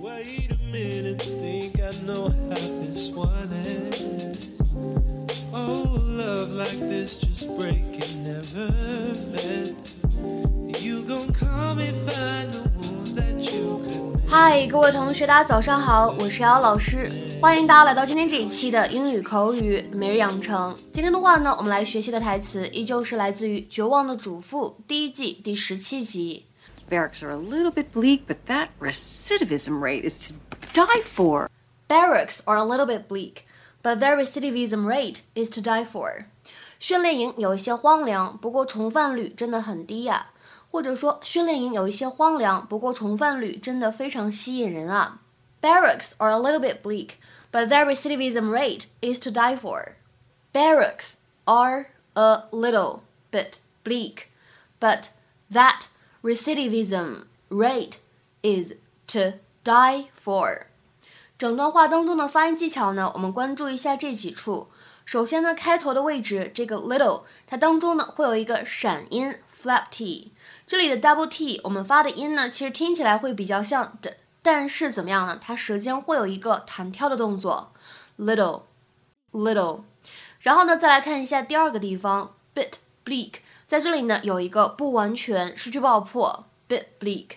Wait a minute, think I know how this one ends. Oh, love like this just breaking never meant. You gon' call me, find the wounds that you could. 嗨，各位同学，大家早上好，我是瑶老师，欢迎大家来到今天这一期的英语口语每日养成。今天的话呢，我们来学习的台词依旧是来自于《绝望的主妇》第一季第十七集。Barracks are a little bit bleak, but that recidivism rate is to die for. Barracks are a little bit bleak, but their recidivism rate is to die for. 训练营有一些荒凉，不过重犯率真的很低呀、或者说，训练营有一些荒凉，不过重犯率真的非常吸引人啊。Barracks are a little bit bleak, but their recidivism rate is to die for. Barracks are a little bit bleak, but that recidivism rate is to die for. 整段话当中的发音技巧呢，我们关注一下这几处。首先呢，开头的位置这个 little，它当中呢会有一个闪音 flap t。这里的 double t 我们发的音呢，其实听起来会比较像的，但是怎么样呢？它舌尖会有一个弹跳的动作，little little。然后呢，再来看一下第二个地方 bit bleak，在这里呢有一个不完全失去爆破 bit bleak。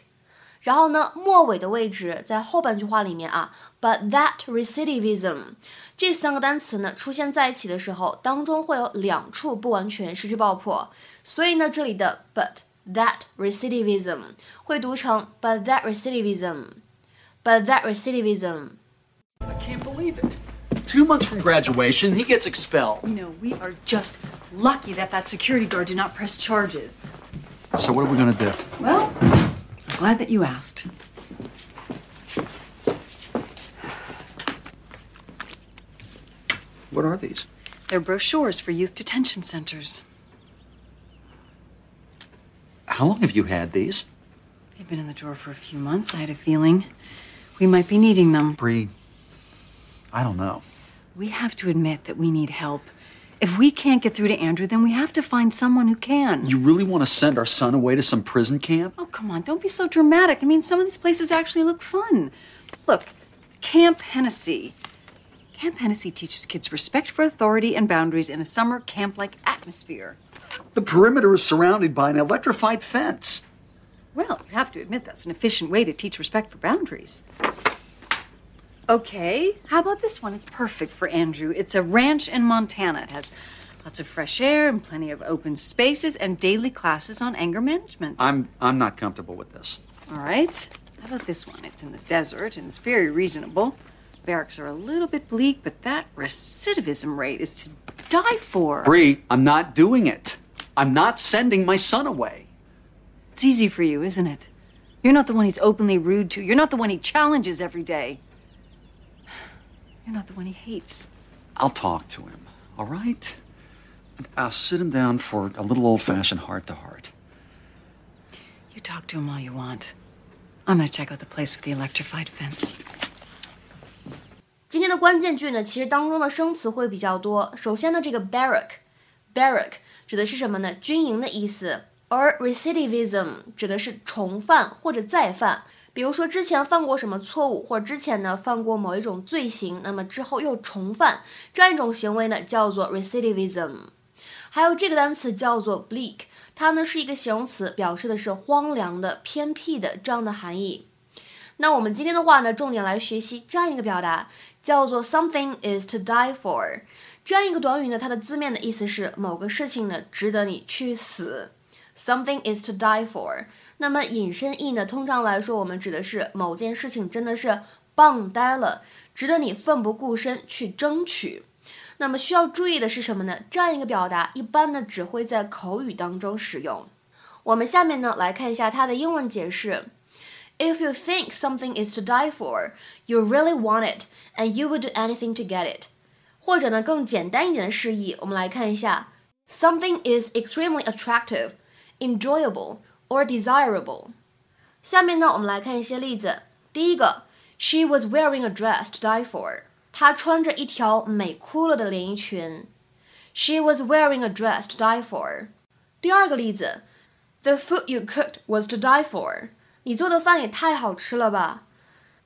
然后呢，末尾的位置在后半句话里面啊，but that recidivism 这三个单词呢出现在一起的时候，当中会有两处不完全失去爆破，所以呢，这里的 but that recidivism 会读成 but that recidivism，but that recidivism。I can't believe it. Two months from graduation, he gets expelled. You know, we are just lucky that that security guard did not press charges. So what are we gonna do? Well, I'm glad that you asked. What are these? They're brochures for youth detention centers. How long have you had these? They've been in the drawer for a few months. I had a feeling we might be needing them. Bree, I don't know. We have to admit that we need help. If we can't get through to Andrew, then we have to find someone who can. You really want to send our son away to some prison camp? Oh, come on, don't be so dramatic. I mean, some of these places actually look fun. Look, Camp Hennessy. Camp Hennessy teaches kids respect for authority and boundaries in a summer camp like atmosphere. The perimeter is surrounded by an electrified fence. Well, you have to admit that's an efficient way to teach respect for boundaries. Okay, how about this one? It's perfect for Andrew. It's a ranch in Montana. It has lots of fresh air and plenty of open spaces and daily classes on anger management. I'm I'm not comfortable with this. All right. How about this one? It's in the desert and it's very reasonable. Barracks are a little bit bleak, but that recidivism rate is to die for. Bree, I'm not doing it. I'm not sending my son away. It's easy for you, isn't it? You're not the one he's openly rude to. You're not the one he challenges every day. You're not the one he hates. I'll talk to him, all right? I'll sit him down for a little old fashioned heart to heart. You talk to him all you want. I'm gonna check out the place with the electrified fence. 今天的关键句呢，其实当中的生词会比较多。首先呢，这个 barrack，barrack 指的是什么呢？军营的意思。而 recidivism 指的是重犯或者再犯， 比如说之前犯过什么错误，或者之前呢犯过某一种罪行，那么之后又重犯，这样一种行为呢叫做 recidivism。还有这个单词叫做 bleak，它呢是一个形容词，表示的是荒凉的、偏僻的这样的含义。那我们今天的话呢，重点来学习这样一个表达，叫做 something is to die for。这样一个短语呢，它的字面的意思是某个事情呢值得你去死。Something is to die for。那么引申义呢，通常来说，我们指的是某件事情真的是棒呆了，值得你奋不顾身去争取。那么需要注意的是什么呢？这样一个表达一般呢只会在口语当中使用。我们下面呢来看一下它的英文解释。If you think something is to die for, you really want it, and you would do anything to get it。或者呢更简单一点的释义，我们来看一下：Something is extremely attractive, enjoyable or desirable。下面呢我们来看一些例子。第一个，She was wearing a dress to die for。她穿着一条美哭了的连衣裙。She was wearing a dress to die for。第二个例子，The food you cooked was to die for。你做的饭也太好吃了吧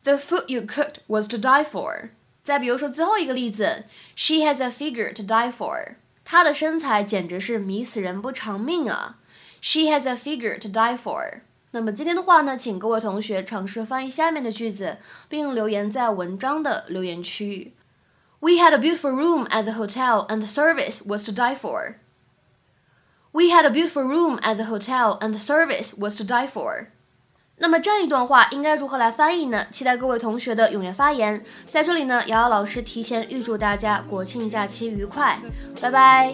The food you cooked was to die for。再比如说最后一个例子，She has a figure to die for。她的身材简直是迷死人不偿命啊。 She has a figure to die for。那么今天的话呢，请各位同学尝试翻译下面的句子，并留言在文章的留言区。We had a beautiful room at the hotel, and the service was to die for. We had a beautiful room at the hotel, and the service was to die for. 那么这样一段话应该如何来翻译呢？期待各位同学的踊跃发言。在这里呢，瑶瑶老师提前预祝大家国庆假期愉快，拜拜。